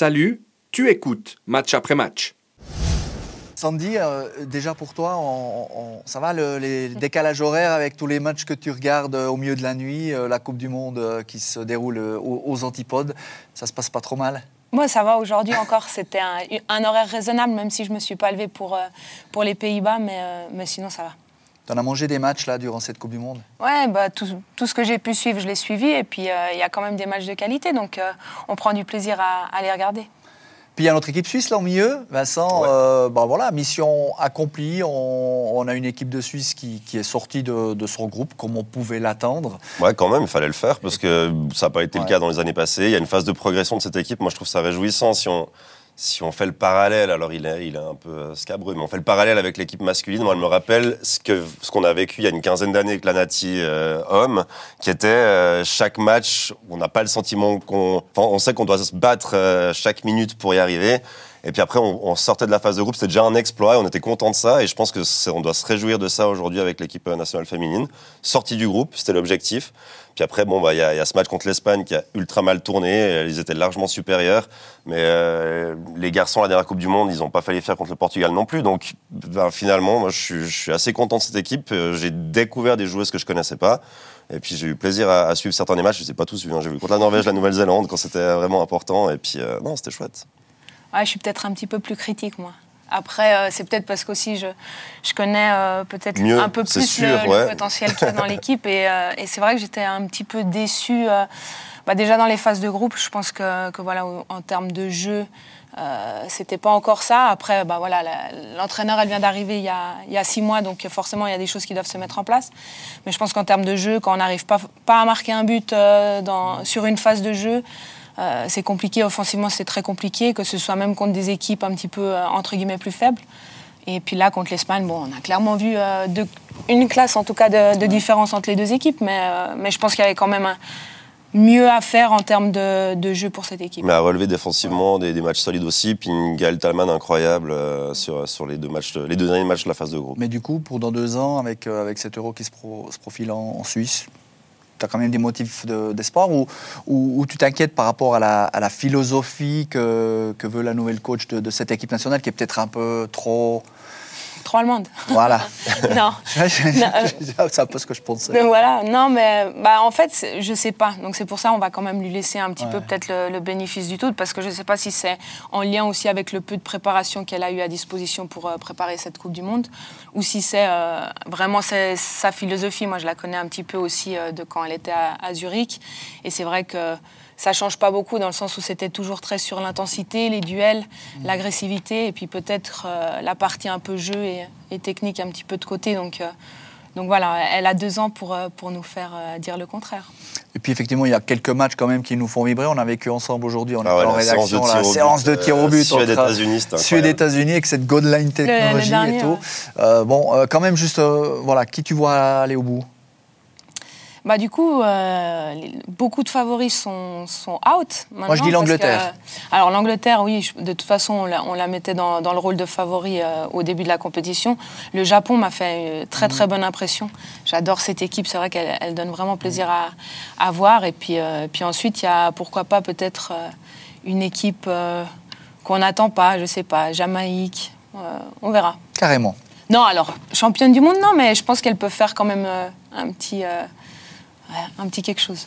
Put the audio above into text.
Salut, tu écoutes match après match. Sandy, euh, déjà pour toi, on- on- ça va le, les décalages horaires avec tous les matchs que tu regardes euh, au milieu de la nuit, euh, la Coupe du Monde euh, qui se déroule aux, aux antipodes, ça se passe pas trop mal? Moi, ça va. Aujourd'hui encore, c'était un, un horaire raisonnable, même si je me suis pas levée pour, euh, pour les Pays-Bas, mais, euh, mais sinon, ça va. Tu en as mangé des matchs là durant cette Coupe du Monde? Ouais, bah, tout, tout ce que j'ai pu suivre, je l'ai suivi. Et puis, euh, il y a quand même des matchs de qualité, donc euh, on prend du plaisir à, à les regarder. Puis il y a notre équipe suisse là au milieu, Vincent. Ouais. euh, ben voilà, mission accomplie. On, on a une équipe de Suisse qui, qui est sortie de, de son groupe comme on pouvait l'attendre. Ouais, quand même, il fallait le faire parce que ça n'a pas été Ouais. le cas dans les années passées. Il y a une phase de progression de cette équipe. Moi, je trouve ça réjouissant si on, si on fait le parallèle. Alors, il est, il est un peu euh, scabreux, mais on fait le parallèle avec l'équipe masculine. Moi, elle me rappelle ce que ce qu'on a vécu il y a une quinzaine d'années avec la Nati euh, homme, qui était euh, chaque match, on n'a pas le sentiment qu'on. On sait qu'on doit se battre chaque minute pour y arriver. Et puis après, on, sortait de la phase de groupe, c'était déjà un exploit, on était content de ça, et je pense que on doit se réjouir de ça aujourd'hui avec l'équipe nationale féminine. Sortie du groupe, c'était l'objectif. Puis après, bon, bah, il y, a ce match contre l'Espagne qui a ultra mal tourné, ils étaient largement supérieurs, mais euh, les garçons à la dernière Coupe du Monde, ils n'ont pas fallu faire contre le Portugal non plus, donc ben, finalement, moi, je suis, assez content de cette équipe. Euh, J'ai découvert des joueuses que je connaissais pas. Et puis j'ai eu plaisir à, suivre certains des matchs. Je ne les ai pas tous vus. hein. J'ai vu contre la Norvège, la Nouvelle-Zélande quand c'était vraiment important. Et puis euh, non, c'était chouette. Ouais, je suis peut-être un petit peu plus critique, moi. Après, euh, c'est peut-être parce qu'aussi je, je connais euh, peut-être un peu plus sûr, le, potentiel qu'il y a dans l'équipe. Et, euh, et c'est vrai que j'étais un petit peu déçue. bah, déjà dans les phases de groupe, je pense que, que voilà, en termes de jeu, c'était pas encore ça. Après, bah, voilà, l'entraîneur, elle vient d'arriver il, y a- il y a six mois, donc forcément, il y a des choses qui doivent se mettre en place. Mais je pense qu'en termes de jeu, quand on n'arrive pas, pas à marquer un but dans, sur une phase de jeu, euh, c'est compliqué, offensivement c'est très compliqué, que ce soit même contre des équipes un petit peu euh, entre guillemets plus faibles. Et puis là, contre l'Espagne, bon, on a clairement vu euh, deux- une classe en tout cas de, de différence entre les deux équipes, mais, euh, mais je pense qu'il y avait quand même un- mieux à faire en termes de, de jeu pour cette équipe. Mais à relever défensivement des, des matchs solides aussi. Puis une Gaël Talman incroyable euh, sur, sur les, deux matchs, les deux derniers matchs de la phase de groupe. Mais du coup, pour dans deux ans, avec, euh, avec cet euro qui se, pro- se profile en, en Suisse, tu as quand même des motifs de- d'espoir ou, tu t'inquiètes par rapport à la, philosophie que, veut la nouvelle coach de cette équipe nationale qui est peut-être un peu trop. Trop allemande. Voilà. non. C'est un peu ce que je pensais. Donc voilà, non, mais bah, en fait, je sais pas. Donc c'est pour ça on va quand même lui laisser un petit peu peut-être le, le bénéfice du doute, parce que je sais pas si c'est en lien aussi avec le peu de préparation qu'elle a eu à disposition pour euh, préparer cette Coupe du Monde, ou si c'est euh, vraiment sa philosophie. Moi, je la connais un petit peu aussi euh, de quand elle était à, à Zurich, et c'est vrai que ça change pas beaucoup dans le sens où c'était toujours très sur l'intensité, les duels, l'agressivité, et puis peut-être euh, la partie un peu jeu et, et technique un petit peu de côté. Donc, euh, donc voilà, elle a deux ans pour, euh, pour nous faire euh, dire le contraire. Et puis effectivement, il y a quelques matchs quand même qui nous font vibrer. On a vécu ensemble aujourd'hui, on est Ah ouais, en la séance de rédaction, tir la au but, séance de tir au euh, but. Suède, entre Suède. États-Unis, avec cette God line technologie dernier, et tout. ouais. Euh, bon, euh, quand même, juste, euh, voilà, qui tu vois aller au bout? Bah, du coup, euh, beaucoup de favoris sont, sont out. Moi, je dis maintenant, l'Angleterre. alors, l'Angleterre, oui, je- de toute façon, on la, on la mettait dans, dans le rôle de favori euh, au début de la compétition. Le Japon m'a fait une très, très bonne impression. J'adore cette équipe. C'est vrai qu'elle elle donne vraiment plaisir à, à voir. Et puis, euh, puis ensuite, il y a pourquoi pas peut-être une équipe qu'on n'attend pas, je sais pas, Jamaïque. On verra. Carrément. Non, alors, championne du monde, non, mais je pense qu'elle peut faire quand même un, petit, un petit quelque chose.